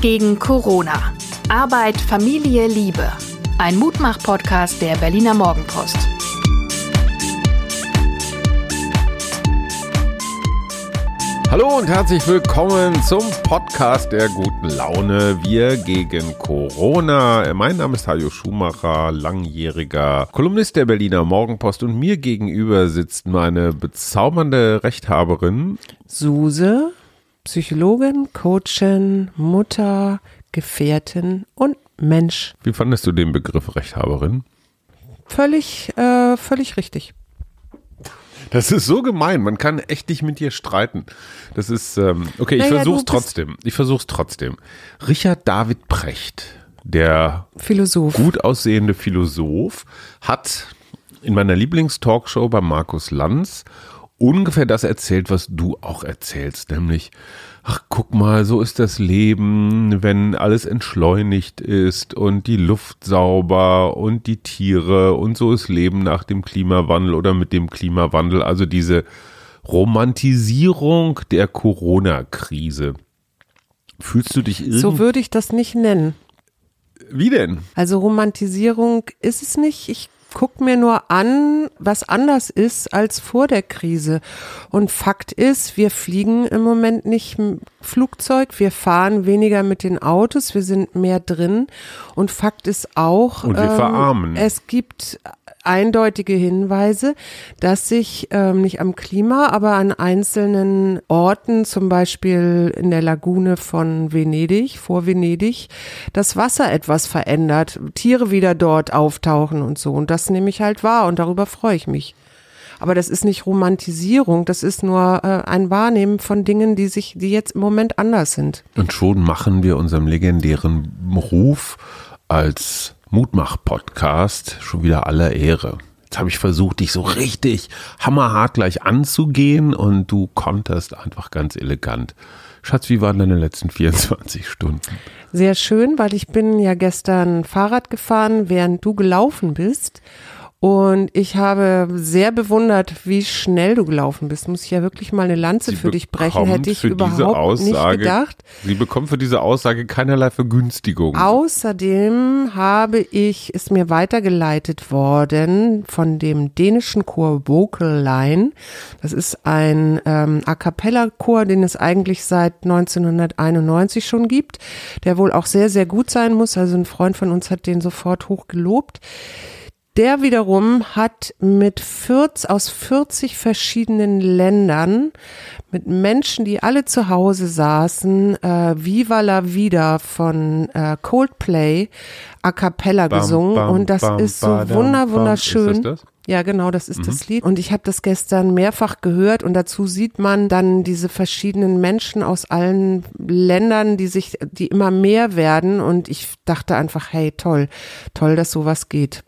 Gegen Corona. Arbeit, Familie, Liebe. Ein Mutmach-Podcast der Berliner Morgenpost. Hallo und herzlich willkommen zum Podcast der guten Laune. Wir gegen Corona. Mein Name ist Hajo Schumacher, langjähriger Kolumnist der Berliner Morgenpost und mir gegenüber sitzt meine bezaubernde Rechthaberin Suse, Psychologin, Coachin, Mutter, Gefährtin und Mensch. Wie fandest du den Begriff Rechthaberin? Völlig, äh, völlig richtig. Das ist so gemein. Man kann echt nicht mit dir streiten. Das ist, ähm, okay, ich Naja, versuch's bist- trotzdem. Ich versuch's trotzdem. Richard David Precht, der Philosoph. gut aussehende Philosoph, hat in meiner Lieblingstalkshow bei Markus Lanz ungefähr das erzählt, was du auch erzählst, nämlich, ach guck mal, so ist das Leben, wenn alles entschleunigt ist und die Luft sauber und die Tiere und so ist Leben nach dem Klimawandel oder mit dem Klimawandel, also diese Romantisierung der Corona-Krise. Fühlst du dich irgendwie, So würde ich das nicht nennen. wie denn? Also Romantisierung ist es nicht. Ich guck mir nur an, was anders ist als vor der Krise. Und Fakt ist, wir fliegen im Moment nicht Flugzeug, wir fahren weniger mit den Autos, wir sind mehr drin. Und Fakt ist auch, ähm, Und wir verarmen. es gibt eindeutige Hinweise, dass sich ähm, nicht am Klima, aber an einzelnen Orten, zum Beispiel in der Lagune von Venedig, vor Venedig, das Wasser etwas verändert, Tiere wieder dort auftauchen und so. Und das nehme ich halt wahr und darüber freue ich mich. Aber das ist nicht Romantisierung, das ist nur äh, ein Wahrnehmen von Dingen, die sich, die jetzt im Moment anders sind. Und schon machen wir unserem legendären Ruf als Mutmach-Podcast schon wieder aller Ehre. Jetzt habe ich versucht, dich so richtig hammerhart gleich anzugehen und du konterst einfach ganz elegant. Schatz, wie waren deine letzten 24 Stunden? Sehr schön, weil ich bin ja gestern Fahrrad gefahren, während du gelaufen bist. Und ich habe sehr bewundert, wie schnell du gelaufen bist. Muss ich ja wirklich mal eine Lanze Sie für dich brechen. Hätte ich überhaupt nicht Aussage- gedacht. Sie bekommt für diese Aussage keinerlei Vergünstigung. Außerdem habe ich, ist mir weitergeleitet worden von dem dänischen Chor Vocal Line. Das ist ein ähm, A cappella Chor, den es eigentlich seit 1991 schon gibt, der wohl auch sehr, sehr gut sein muss. Also ein Freund von uns hat den sofort hoch gelobt. Der wiederum hat mit 40, aus 40 verschiedenen Ländern mit Menschen, die alle zu Hause saßen, äh, Viva la Vida von äh, Coldplay a cappella Bam, gesungen bam, und das bam, ist so badam, wunder wunderschön. Ist das das? Ja, genau, das ist das Lied. Und ich habe das gestern mehrfach gehört und dazu sieht man dann diese verschiedenen Menschen aus allen Ländern, die sich, die immer mehr werden. Und ich dachte einfach, hey, toll, toll, dass sowas geht.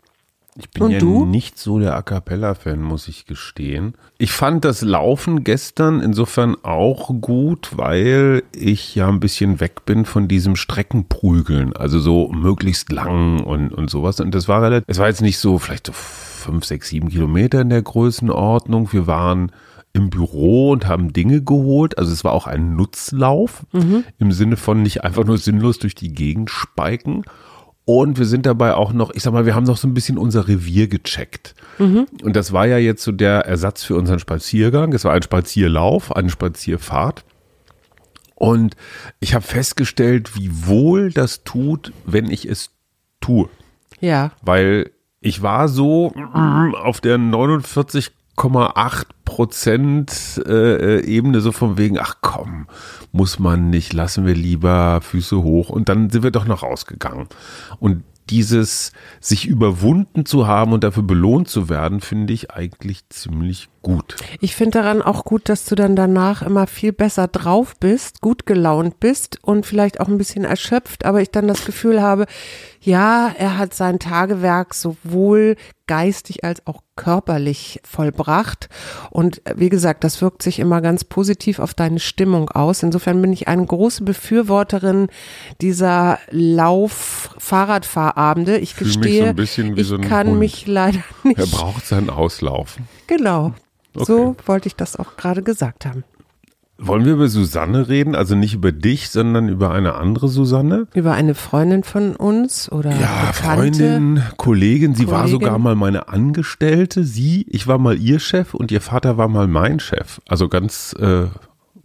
Ich bin Und ja du? nicht so der A Cappella-Fan, muss ich gestehen. Ich fand das Laufen gestern insofern auch gut, weil ich ja ein bisschen weg bin von diesem Streckenprügeln. Also so möglichst lang und, und sowas. Und das war relativ, es war jetzt nicht so vielleicht so fünf, sechs, sieben Kilometer in der Größenordnung. Wir waren im Büro und haben Dinge geholt. Also es war auch ein Nutzlauf im Sinne von nicht einfach nur sinnlos durch die Gegend speiken. Und wir sind dabei auch noch, ich sag mal, wir haben noch so ein bisschen unser Revier gecheckt. Und das war ja jetzt so der Ersatz für unseren Spaziergang. Es war ein Spazierlauf, eine Spazierfahrt. Und ich habe festgestellt, wie wohl das tut, wenn ich es tue. Ja, Weil ich war so auf der 49,8 Prozent äh, Ebene so von wegen, ach komm, muss man nicht, lassen wir lieber Füße hoch. Und dann sind wir doch noch rausgegangen. Und dieses sich überwunden zu haben und dafür belohnt zu werden, finde ich eigentlich ziemlich gut. ich finde daran auch gut, dass du dann danach immer viel besser drauf bist, gut gelaunt bist und vielleicht auch ein bisschen erschöpft, aber ich dann das Gefühl habe, ja, er hat sein Tagewerk sowohl geistig als auch körperlich vollbracht. Und äh, wie gesagt, das wirkt sich immer ganz positiv auf deine Stimmung aus. Insofern bin ich eine große Befürworterin dieser Lauf-Fahrradfahrabende. Ich Fühl mich gestehe, so ein bisschen wie ich so ein kann Hund. mich leider nicht. Er braucht seinen Auslauf. Genau. Okay. So wollte ich das auch gerade gesagt haben. Wollen wir über Susanne reden? Also nicht über dich, sondern über eine andere Susanne? Über eine Freundin von uns oder Ja, Bekannte? Freundin, Kollegin. Sie war Kollegin. sogar mal meine Angestellte. Sie, ich war mal ihr Chef und ihr Vater war mal mein Chef. Also ganz äh,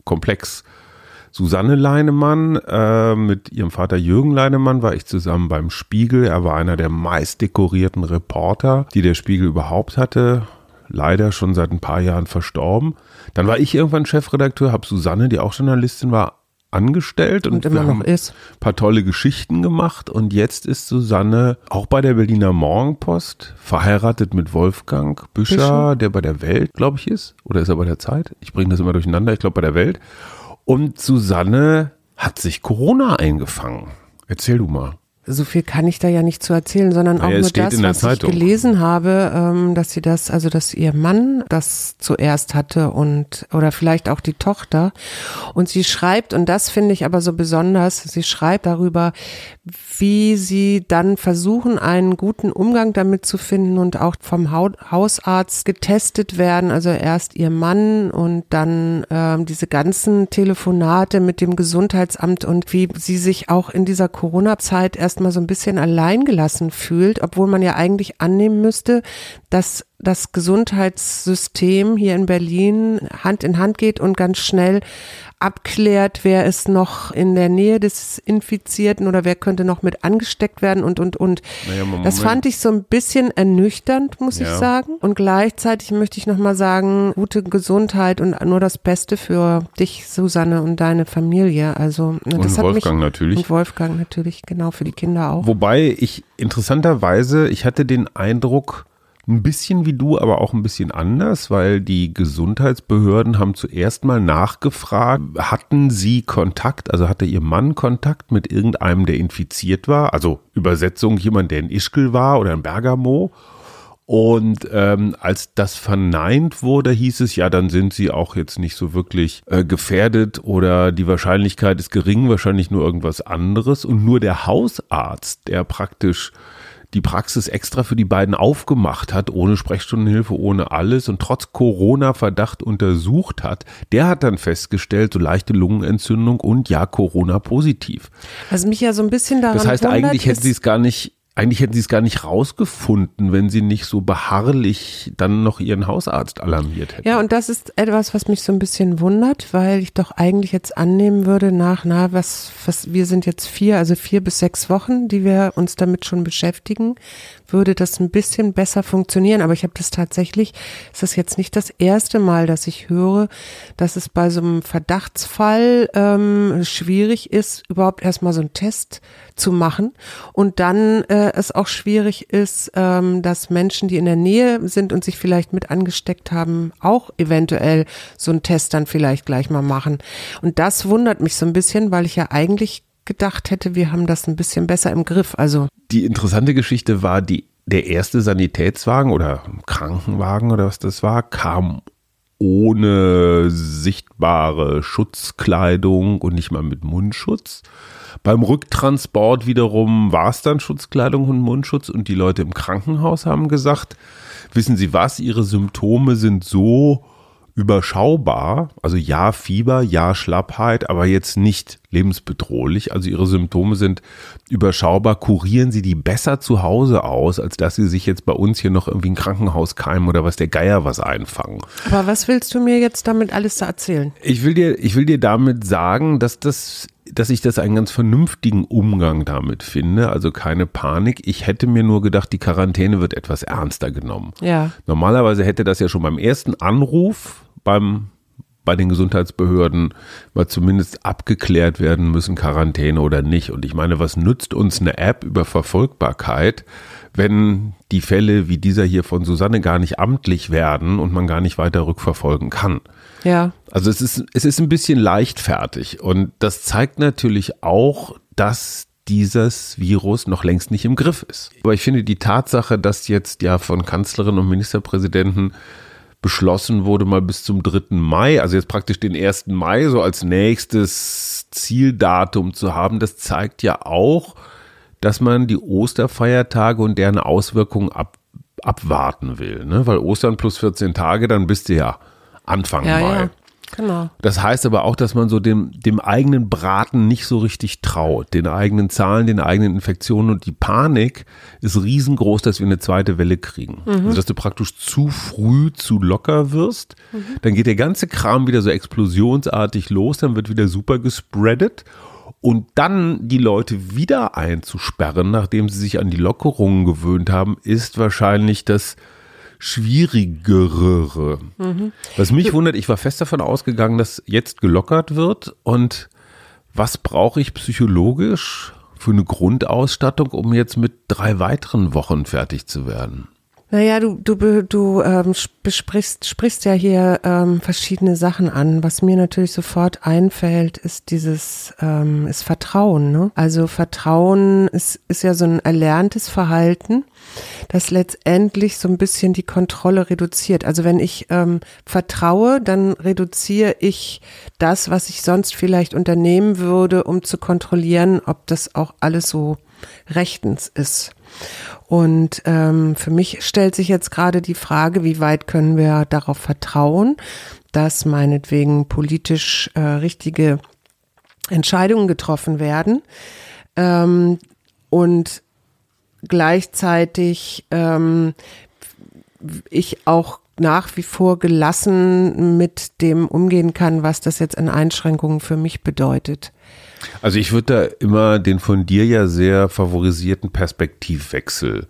komplex. Susanne Leinemann äh, mit ihrem Vater Jürgen Leinemann war ich zusammen beim Spiegel. Er war einer der meist dekorierten Reporter, die der Spiegel überhaupt hatte. Leider schon seit ein paar Jahren verstorben. Dann war ich irgendwann Chefredakteur, habe Susanne, die auch Journalistin war, angestellt und, Und wir immer haben noch ist. ein paar tolle Geschichten gemacht und jetzt ist Susanne auch bei der Berliner Morgenpost verheiratet mit Wolfgang Büscher, Büscher. der bei der Welt, glaube ich, ist. Oder ist er bei der Zeit? Ich bringe das immer durcheinander. Ich glaube bei der Welt. Und Susanne hat sich Corona eingefangen. Erzähl du mal. So viel kann ich da ja nicht zu erzählen, sondern auch es nur das, was Zeitung. ich gelesen habe, ähm, dass sie das, also dass ihr Mann das zuerst hatte und oder vielleicht auch die Tochter. Und sie schreibt, und das finde ich aber so besonders, sie schreibt darüber, wie sie dann versuchen, einen guten Umgang damit zu finden und auch vom Hau- Hausarzt getestet werden. Also erst ihr Mann und dann ähm, diese ganzen Telefonate mit dem Gesundheitsamt und wie sie sich auch in dieser Corona-Zeit erstmal so ein bisschen alleingelassen fühlt, obwohl man ja eigentlich annehmen müsste, dass das Gesundheitssystem hier in Berlin Hand in Hand geht und ganz schnell abklärt, wer ist noch in der Nähe des Infizierten oder wer könnte noch mit angesteckt werden und, und, und. Naja, Moment. Das fand ich so ein bisschen ernüchternd, muss ich Ja. sagen. Und gleichzeitig möchte ich nochmal sagen, gute Gesundheit und nur das Beste für dich, Susanne, und deine Familie. Also, das Und hat Wolfgang mich, natürlich. Und Wolfgang natürlich, genau, für die Kinder auch. Wobei ich interessanterweise, ich hatte den Eindruck, ein bisschen wie du, aber auch ein bisschen anders, weil die Gesundheitsbehörden haben zuerst mal nachgefragt, hatten sie Kontakt, also hatte ihr Mann Kontakt mit irgendeinem, der infiziert war, also Übersetzung jemand, der in Ischgl war oder in Bergamo. Und ähm, als das verneint wurde, hieß es, ja, dann sind sie auch jetzt nicht so wirklich äh, gefährdet oder die Wahrscheinlichkeit ist gering, wahrscheinlich nur irgendwas anderes. Und nur der Hausarzt, der praktisch die Praxis extra für die beiden aufgemacht hat, ohne Sprechstundenhilfe, ohne alles und trotz Corona-Verdacht untersucht hat, der hat dann festgestellt, so leichte Lungenentzündung und ja, Corona positiv. Was mich ja so ein bisschen daran Das heißt, wundert, eigentlich hätten sie es gar nicht, eigentlich hätten sie es gar nicht rausgefunden, wenn sie nicht so beharrlich dann noch ihren Hausarzt alarmiert hätten. Ja, und das ist etwas, was mich so ein bisschen wundert, weil ich doch eigentlich jetzt annehmen würde nach, na, was, was, wir sind jetzt vier, also vier bis sechs Wochen, die wir uns damit schon beschäftigen, würde das ein bisschen besser funktionieren. Aber ich habe das tatsächlich, ist das jetzt nicht das erste Mal, dass ich höre, dass es bei so einem Verdachtsfall ähm, schwierig ist, überhaupt erstmal so einen Test zu machen und dann äh, es auch schwierig ist, ähm, dass Menschen, die in der Nähe sind und sich vielleicht mit angesteckt haben, auch eventuell so einen Test dann vielleicht gleich mal machen. Und das wundert mich so ein bisschen, weil ich ja eigentlich gedacht hätte, wir haben das ein bisschen besser im Griff. Also Die interessante Geschichte war, die, der erste Sanitätswagen oder Krankenwagen oder was das war, kam ohne sichtbare Schutzkleidung und nicht mal mit Mundschutz. Beim Rücktransport wiederum war es dann Schutzkleidung und Mundschutz und die Leute im Krankenhaus haben gesagt, wissen Sie was, Ihre Symptome sind so überschaubar, also ja Fieber, ja Schlappheit, aber jetzt nicht lebensbedrohlich. Also ihre Symptome sind überschaubar. Kurieren Sie die besser zu Hause aus, als dass Sie sich jetzt bei uns hier noch irgendwie ein Krankenhaus keimen oder was der Geier was einfangen. Aber was willst du mir jetzt damit alles erzählen? Ich will dir, ich will dir damit sagen, dass das, dass ich das einen ganz vernünftigen Umgang damit finde. Also keine Panik. Ich hätte mir nur gedacht, die Quarantäne wird etwas ernster genommen. Ja. Normalerweise hätte das ja schon beim ersten Anruf beim bei den Gesundheitsbehörden mal zumindest abgeklärt werden müssen, Quarantäne oder nicht. Und ich meine, was nützt uns eine App über Verfolgbarkeit, wenn die Fälle wie dieser hier von Susanne gar nicht amtlich werden und man gar nicht weiter rückverfolgen kann? Ja. Also es ist, es ist ein bisschen leichtfertig und das zeigt natürlich auch, dass dieses Virus noch längst nicht im Griff ist. Aber ich finde die Tatsache, dass jetzt ja von Kanzlerin und Ministerpräsidenten beschlossen wurde, mal bis zum 3. Mai, also jetzt praktisch den 1. Mai so als nächstes Zieldatum zu haben, das zeigt ja auch, dass man die Osterfeiertage und deren Auswirkungen ab, abwarten will. Ne? Weil Ostern plus 14 Tage, dann bist du ja Anfang Ja, Mai. ja. Genau. Das heißt aber auch, dass man so dem, dem eigenen Braten nicht so richtig traut, den eigenen Zahlen, den eigenen Infektionen und die Panik ist riesengroß, dass wir eine zweite Welle kriegen. Mhm. Also dass du praktisch zu früh zu locker wirst, Mhm. dann geht der ganze Kram wieder so explosionsartig los, dann wird wieder super gespreadet und dann die Leute wieder einzusperren, nachdem sie sich an die Lockerungen gewöhnt haben, ist wahrscheinlich das schwierigere. Was mich wundert, ich war fest davon ausgegangen, dass jetzt gelockert wird und was brauche ich psychologisch für eine Grundausstattung, um jetzt mit drei weiteren Wochen fertig zu werden? Naja, du, du, du ähm, besprichst, sprichst ja hier ähm, verschiedene Sachen an. Was mir natürlich sofort einfällt, ist dieses, ähm, ist Vertrauen. Ne? Also Vertrauen ist, ist ja so ein erlerntes Verhalten, das letztendlich so ein bisschen die Kontrolle reduziert. Also wenn ich ähm, vertraue, dann reduziere ich das, was ich sonst vielleicht unternehmen würde, um zu kontrollieren, ob das auch alles so rechtens ist. Und ähm, für mich stellt sich jetzt gerade die Frage, wie weit können wir darauf vertrauen, dass meinetwegen politisch äh, richtige Entscheidungen getroffen werden ähm, und gleichzeitig ähm, ich auch nach wie vor gelassen mit dem umgehen kann, was das jetzt in Einschränkungen für mich bedeutet. Also ich würde da immer den von dir ja sehr favorisierten Perspektivwechsel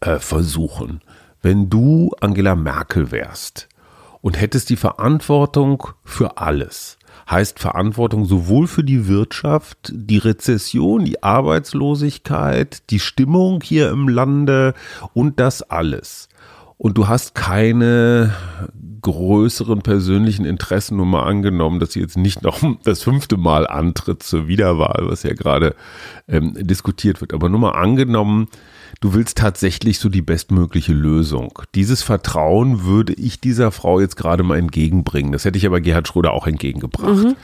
äh, versuchen. Wenn du Angela Merkel wärst und hättest die Verantwortung für alles, heißt Verantwortung sowohl für die Wirtschaft, die Rezession, die Arbeitslosigkeit, die Stimmung hier im Lande und das alles. Und du hast keine größeren persönlichen Interessen, nur mal angenommen, dass sie jetzt nicht noch das fünfte Mal antritt zur Wiederwahl, was ja gerade ähm, diskutiert wird. Aber nur mal angenommen, du willst tatsächlich so die bestmögliche Lösung. Dieses Vertrauen würde ich dieser Frau jetzt gerade mal entgegenbringen. Das hätte ich aber Gerhard Schröder auch entgegengebracht.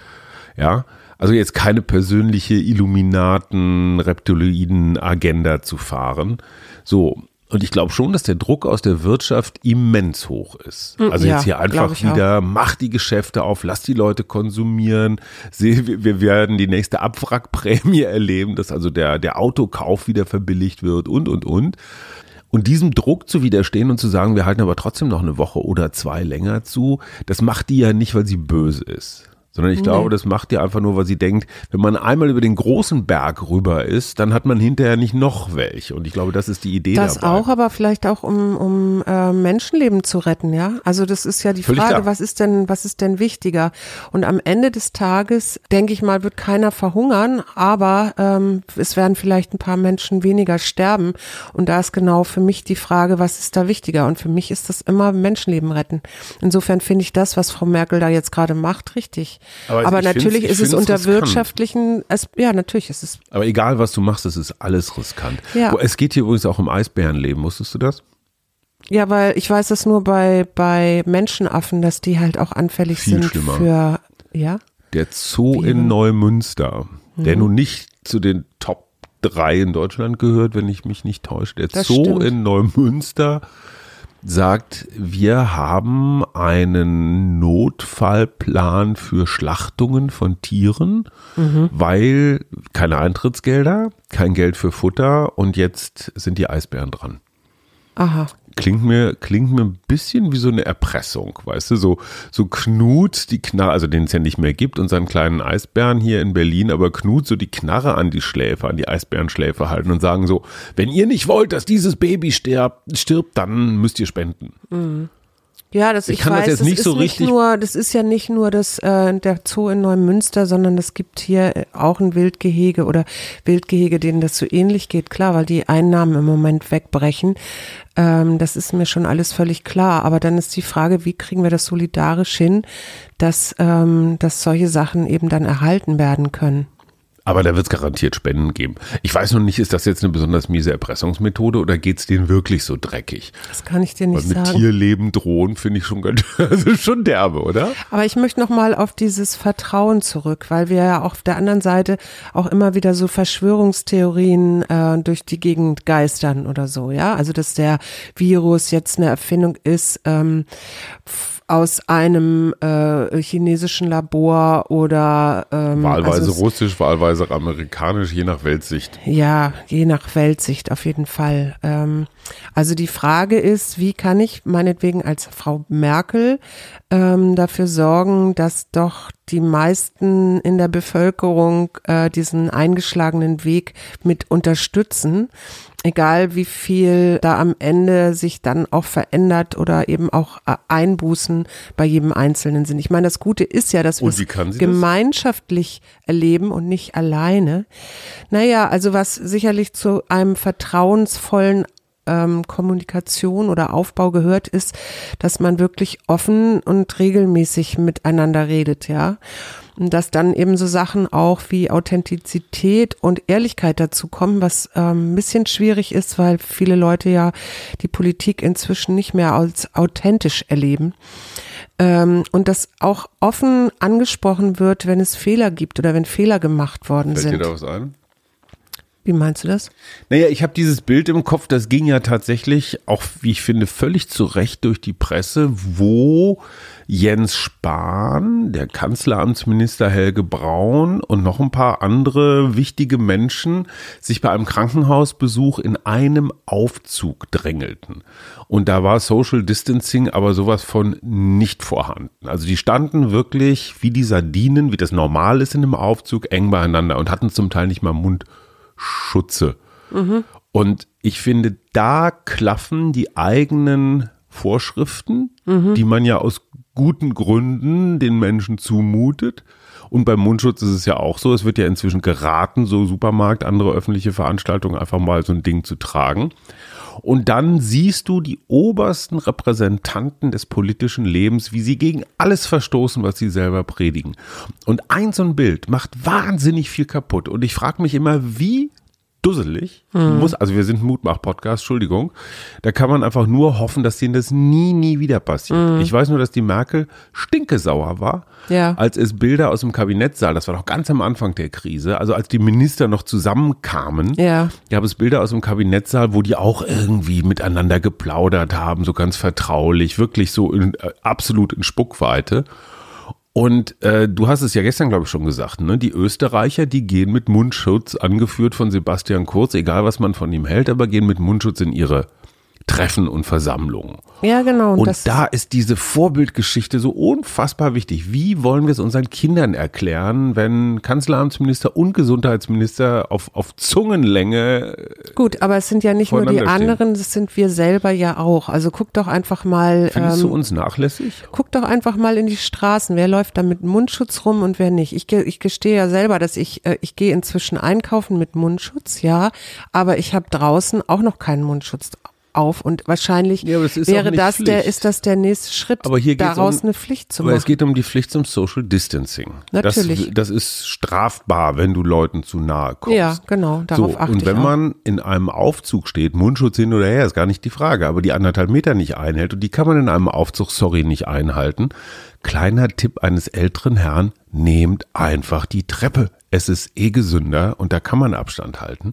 Ja, also jetzt keine persönliche Illuminaten, Reptiloiden Agenda zu fahren. So. Und ich glaube schon, dass der Druck aus der Wirtschaft immens hoch ist. Also ja, jetzt hier einfach ich auch. wieder, mach die Geschäfte auf, lass die Leute konsumieren. Wir werden die nächste Abwrackprämie erleben, dass also der, der Autokauf wieder verbilligt wird und, und, und. Und diesem Druck zu widerstehen und zu sagen, wir halten aber trotzdem noch eine Woche oder zwei länger zu, das macht die ja nicht, weil sie böse ist. Sondern ich glaube, das macht die einfach nur, weil sie denkt, wenn man einmal über den großen Berg rüber ist, dann hat man hinterher nicht noch welche. Und ich glaube, das ist die Idee Das dabei. auch, aber vielleicht auch um, um äh, Menschenleben zu retten, ja. Also das ist ja die Völlig Frage, klar. was ist denn, was ist denn wichtiger? Und am Ende des Tages, denke ich mal, wird keiner verhungern, aber ähm, es werden vielleicht ein paar Menschen weniger sterben. Und da ist genau für mich die Frage, was ist da wichtiger? Und für mich ist das immer Menschenleben retten. Insofern finde ich das, was Frau Merkel da jetzt gerade macht, richtig. Aber Aber, natürlich ich ist es unter riskant. wirtschaftlichen, es, ja, natürlich ist es Aber egal, was du machst, es ist alles riskant. Ja. Es geht hier übrigens auch um Eisbärenleben. Wusstest du das? Ja, weil ich weiß das nur bei, bei Menschenaffen, dass die halt auch anfällig Viel sind schlimmer. für, ja. Der Zoo Wie in? Neumünster, der Mhm. nun nicht zu den Top 3 in Deutschland gehört, wenn ich mich nicht täusche. Der Das Zoo stimmt. in Neumünster sagt, wir haben einen Notfallplan für Schlachtungen von Tieren, Mhm. weil keine Eintrittsgelder, kein Geld für Futter und jetzt sind die Eisbären dran. Aha. Klingt mir, klingt mir ein bisschen wie so eine Erpressung, weißt du, so, so Knut, die Knarre, also den es ja nicht mehr gibt, unseren kleinen Eisbären hier in Berlin, aber Knut so die Knarre an die Schläfe, an die Eisbärenschläfe halten und sagen so, wenn ihr nicht wollt, dass dieses Baby stirbt, stirbt, dann müsst ihr spenden. Ja, das Ich ich, kann das weiß, jetzt das nicht ist so nicht richtig- nur, das ist ja nicht nur das äh, der Zoo in Neumünster, sondern es gibt hier äh, auch ein Wildgehege oder Wildgehege, denen das so ähnlich geht, klar, weil die Einnahmen im Moment wegbrechen. Ähm, das ist mir schon alles völlig klar. Aber dann ist die Frage, wie kriegen wir das solidarisch hin, dass, ähm, dass solche Sachen eben dann erhalten werden können. Aber da wird es garantiert Spenden geben. Ich weiß noch nicht, ist das jetzt eine besonders miese Erpressungsmethode oder geht es denen wirklich so dreckig? Das kann ich dir Weil nicht mit sagen. Tierleben drohen finde ich schon ganz, also schon derbe, oder? Aber ich möchte noch mal auf dieses Vertrauen zurück, weil wir ja auf der anderen Seite auch immer wieder so Verschwörungstheorien äh, durch die Gegend geistern oder so, ja. Also dass der Virus jetzt eine Erfindung ist ähm, aus einem äh, chinesischen Labor oder ähm, Wahlweise also russisch, wahlweise amerikanisch, je nach Weltsicht. Ja, je nach Weltsicht auf jeden Fall. Ähm, also die Frage ist, wie kann ich meinetwegen als Frau Merkel ähm, dafür sorgen, dass doch die meisten in der Bevölkerung äh, diesen eingeschlagenen Weg mit unterstützen, egal wie viel da am Ende sich dann auch verändert oder eben auch äh, Einbußen bei jedem Einzelnen sind. Ich meine, das Gute ist ja, dass wir Und es sie das? gemeinschaftlich erleben und nicht alleine. Naja, also was sicherlich zu einem vertrauensvollen ähm, Kommunikation oder Aufbau gehört, ist, dass man wirklich offen und regelmäßig miteinander redet, ja. Und dass dann eben so Sachen auch wie Authentizität und Ehrlichkeit dazu kommen, was ähm, ein bisschen schwierig ist, weil viele Leute ja die Politik inzwischen nicht mehr als authentisch erleben. Ähm, und dass auch offen angesprochen wird, wenn es Fehler gibt oder wenn Fehler gemacht worden Fällt dir sind. da was ein? Wie meinst du das? Naja, ich habe dieses Bild im Kopf, das ging ja tatsächlich auch, wie ich finde, völlig zu Recht durch die Presse, wo Jens Spahn, der Kanzleramtsminister Helge Braun und noch ein paar andere wichtige Menschen sich bei einem Krankenhausbesuch in einem Aufzug drängelten. Und da war Social Distancing aber sowas von nicht vorhanden. Also die standen wirklich wie die Sardinen, wie das normal ist in einem Aufzug, eng beieinander und hatten zum Teil nicht mal Mund. Schutze. Und ich finde, da klaffen die eigenen Vorschriften, die man ja aus guten Gründen den Menschen zumutet. Und beim Mundschutz ist es ja auch so, es wird ja inzwischen geraten, so Supermarkt, andere öffentliche Veranstaltungen einfach mal so ein Ding zu tragen. Und dann siehst du die obersten Repräsentanten des politischen Lebens, wie sie gegen alles verstoßen, was sie selber predigen. Und ein so ein Bild macht wahnsinnig viel kaputt. Und ich frage mich immer, wie dusselig muss, also wir sind Mutmach-Podcast, Entschuldigung, da kann man einfach nur hoffen, dass denen das nie, nie wieder passiert. Ich weiß nur, dass die Merkel stinkesauer war, Ja. als es Bilder aus dem Kabinettssaal, das war noch ganz am Anfang der Krise, also als die Minister noch zusammenkamen, Ja. gab es Bilder aus dem Kabinettssaal, wo die auch irgendwie miteinander geplaudert haben, so ganz vertraulich, wirklich so in, äh, absolut in Spuckweite. Und äh, du hast es ja gestern, glaube ich, schon gesagt, ne? Die Österreicher, die gehen mit Mundschutz, angeführt von Sebastian Kurz, egal was man von ihm hält, aber gehen mit Mundschutz in ihre Treffen und Versammlungen. Ja, genau. Und das, da ist diese Vorbildgeschichte so unfassbar wichtig. Wie wollen wir es unseren Kindern erklären, wenn Kanzleramtsminister und Gesundheitsminister auf, auf Zungenlänge Gut, aber es sind ja nicht nur die anderen, das sind wir selber ja auch. Also guck doch einfach mal, Findest du ähm, uns nachlässig? guck doch einfach mal in die Straßen. Wer läuft da mit Mundschutz rum und wer nicht? Ich, ich gestehe ja selber, dass ich, äh, ich gehe inzwischen einkaufen mit Mundschutz, ja, aber ich habe draußen auch noch keinen Mundschutz auf und wahrscheinlich Ja, das wäre das der, Pflicht. ist das der nächste Schritt, Aber hier daraus um- eine Pflicht zu Aber es machen. geht um die Pflicht zum Social Distancing. Natürlich. Das, das ist strafbar, wenn du Leuten zu nahe kommst. Ja, genau, darauf so, achte und wenn ich man in einem Aufzug steht, Mundschutz hin oder her, ist gar nicht die Frage, aber die anderthalb Meter nicht einhält und die kann man in einem Aufzug, sorry, nicht einhalten. Kleiner Tipp eines älteren Herrn, nehmt einfach die Treppe. Es ist eh gesünder und da kann man Abstand halten.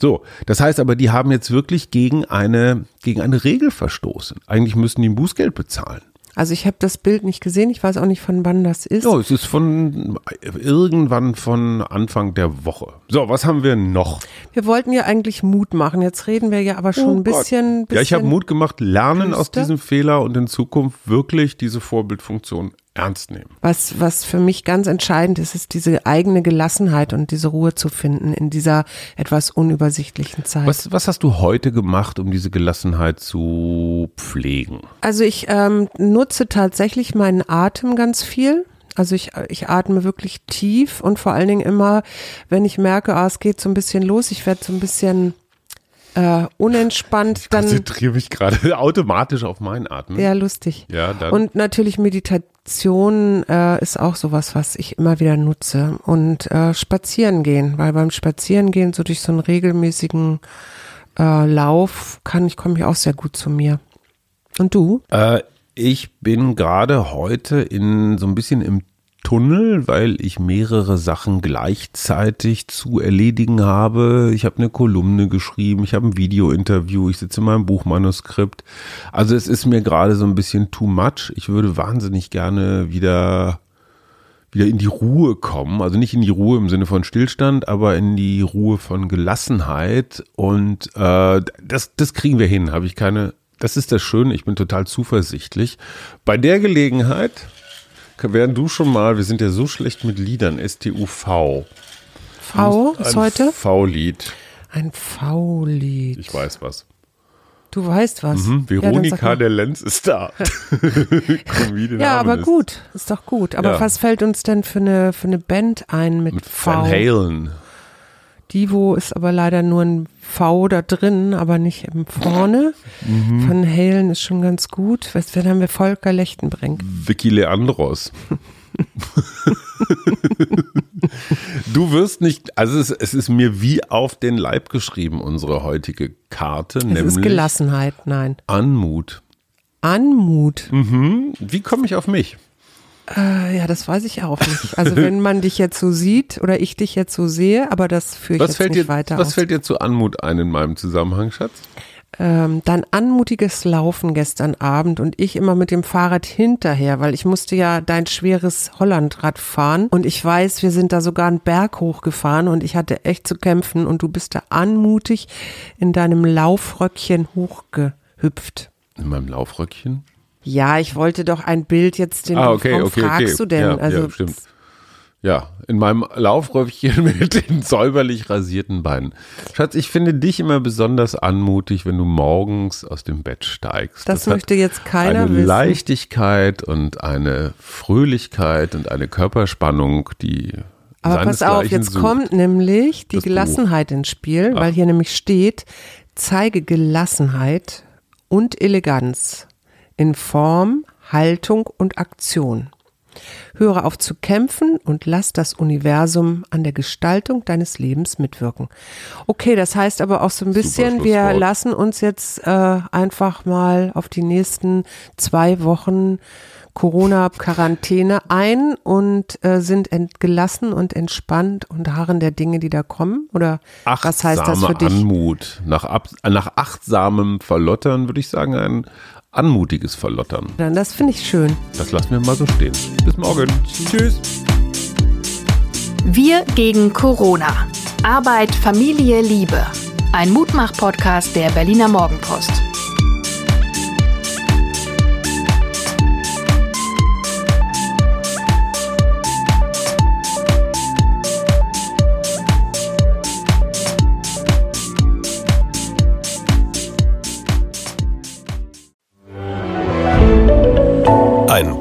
So, das heißt aber, die haben jetzt wirklich gegen eine, gegen eine Regel verstoßen. Eigentlich müssen die ein Bußgeld bezahlen. Also ich habe das Bild nicht gesehen, ich weiß auch nicht von wann das ist. Ja, es ist von irgendwann von Anfang der Woche. So, was haben wir noch? Wir wollten ja eigentlich Mut machen. Jetzt reden wir ja aber schon ein bisschen, bisschen. Oh Ja, ich habe Mut gemacht, lernen aus Küste. diesem Fehler und in Zukunft wirklich diese Vorbildfunktion ernst nehmen. Was, was für mich ganz entscheidend ist, ist diese eigene Gelassenheit und diese Ruhe zu finden in dieser etwas unübersichtlichen Zeit. Was, was hast du heute gemacht, um diese Gelassenheit zu pflegen? Also ich ähm, nutze tatsächlich meinen Atem ganz viel. Also ich, ich atme wirklich tief und vor allen Dingen immer, wenn ich merke, ah, es geht so ein bisschen los, ich werde so ein bisschen äh, unentspannt, dann konzentriere mich gerade automatisch auf meinen Atmen. ja lustig. Ja, dann. Und natürlich Meditation äh, ist auch sowas, was ich immer wieder nutze. Und äh, spazieren gehen, weil beim Spazieren gehen, so durch so einen regelmäßigen äh, Lauf, kann ich, komme ich auch sehr gut zu mir. Und du? Äh, ich bin gerade heute in so ein bisschen im Tunnel, weil ich mehrere Sachen gleichzeitig zu erledigen habe. Ich habe eine Kolumne geschrieben, ich habe ein Video-Interview, ich sitze in meinem Buchmanuskript. Also es ist mir gerade so ein bisschen too much. Ich würde wahnsinnig gerne wieder wieder in die Ruhe kommen. Also nicht in die Ruhe im Sinne von Stillstand, aber in die Ruhe von Gelassenheit. Und äh, das, das kriegen wir hin, habe ich keine. Das ist das Schöne, ich bin total zuversichtlich. Bei der Gelegenheit, während du schon mal, wir sind ja so schlecht mit Liedern, STUV. V ist heute? V-Lied. Ein V-Lied. Ich weiß was. Du weißt was. Mhm, Ja, Veronika mal. der Lenz ist da. Ja, aber Harmonist. gut, ist doch gut. Aber Ja. was fällt uns denn für eine, für eine Band ein mit, Mit V? Van Halen. Divo ist aber leider nur ein V da drin, aber nicht im vorne. Mhm. Van Halen ist schon ganz gut. Was, wen haben wir? Volker Lechtenbrink. Vicky Leandros. du wirst nicht, also es, es ist mir wie auf den Leib geschrieben, unsere heutige Karte, Es nämlich ist Gelassenheit, nein. Anmut. Anmut. Mhm. Wie komme ich auf mich? Äh, ja, das weiß ich auch nicht. Also wenn man dich jetzt so sieht oder ich dich jetzt so sehe, aber das führe ich Was jetzt fällt, nicht dir, weiter was aus. fällt dir zu Anmut ein in meinem Zusammenhang, Schatz? ähm, dein anmutiges Laufen gestern Abend und ich immer mit dem Fahrrad hinterher, weil ich musste ja dein schweres Hollandrad fahren und ich weiß, wir sind da sogar einen Berg hochgefahren und ich hatte echt zu kämpfen und du bist da anmutig in deinem Laufröckchen hochgehüpft. In meinem Laufröckchen? Ja, ich wollte doch ein Bild jetzt den Ah, okay, warum okay, fragst okay. du denn? Ja, also ja, stimmt. Ja, in meinem Laufröckchen mit den säuberlich rasierten Beinen. Schatz, ich finde dich immer besonders anmutig, wenn du morgens aus dem Bett steigst. das, hat möchte jetzt keiner eine wissen. Leichtigkeit und eine Fröhlichkeit und eine Körperspannung, die Aber pass auf, jetzt sucht. kommt nämlich die Das Buch. Gelassenheit ins Spiel, weil hier nämlich steht, zeige Gelassenheit und Eleganz in Form, Haltung und Aktion. Höre auf zu kämpfen und lass das Universum an der Gestaltung deines Lebens mitwirken. Okay, das heißt aber auch so ein bisschen, wir lassen uns jetzt äh, einfach mal auf die nächsten zwei Wochen Corona-Quarantäne ein und äh, sind gelassen und entspannt und harren der Dinge, die da kommen? Oder was heißt das Achtsame für dich? Anmut. Nach, ab, nach achtsamem Verlottern würde ich sagen, ein anmutiges Verlottern. Dann, Das finde ich schön. Das lassen wir mal so stehen. Bis morgen. Tschüss. Wir gegen Corona. Arbeit, Familie, Liebe. Ein Mutmach-Podcast der Berliner Morgenpost.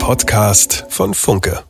Podcast von Funke.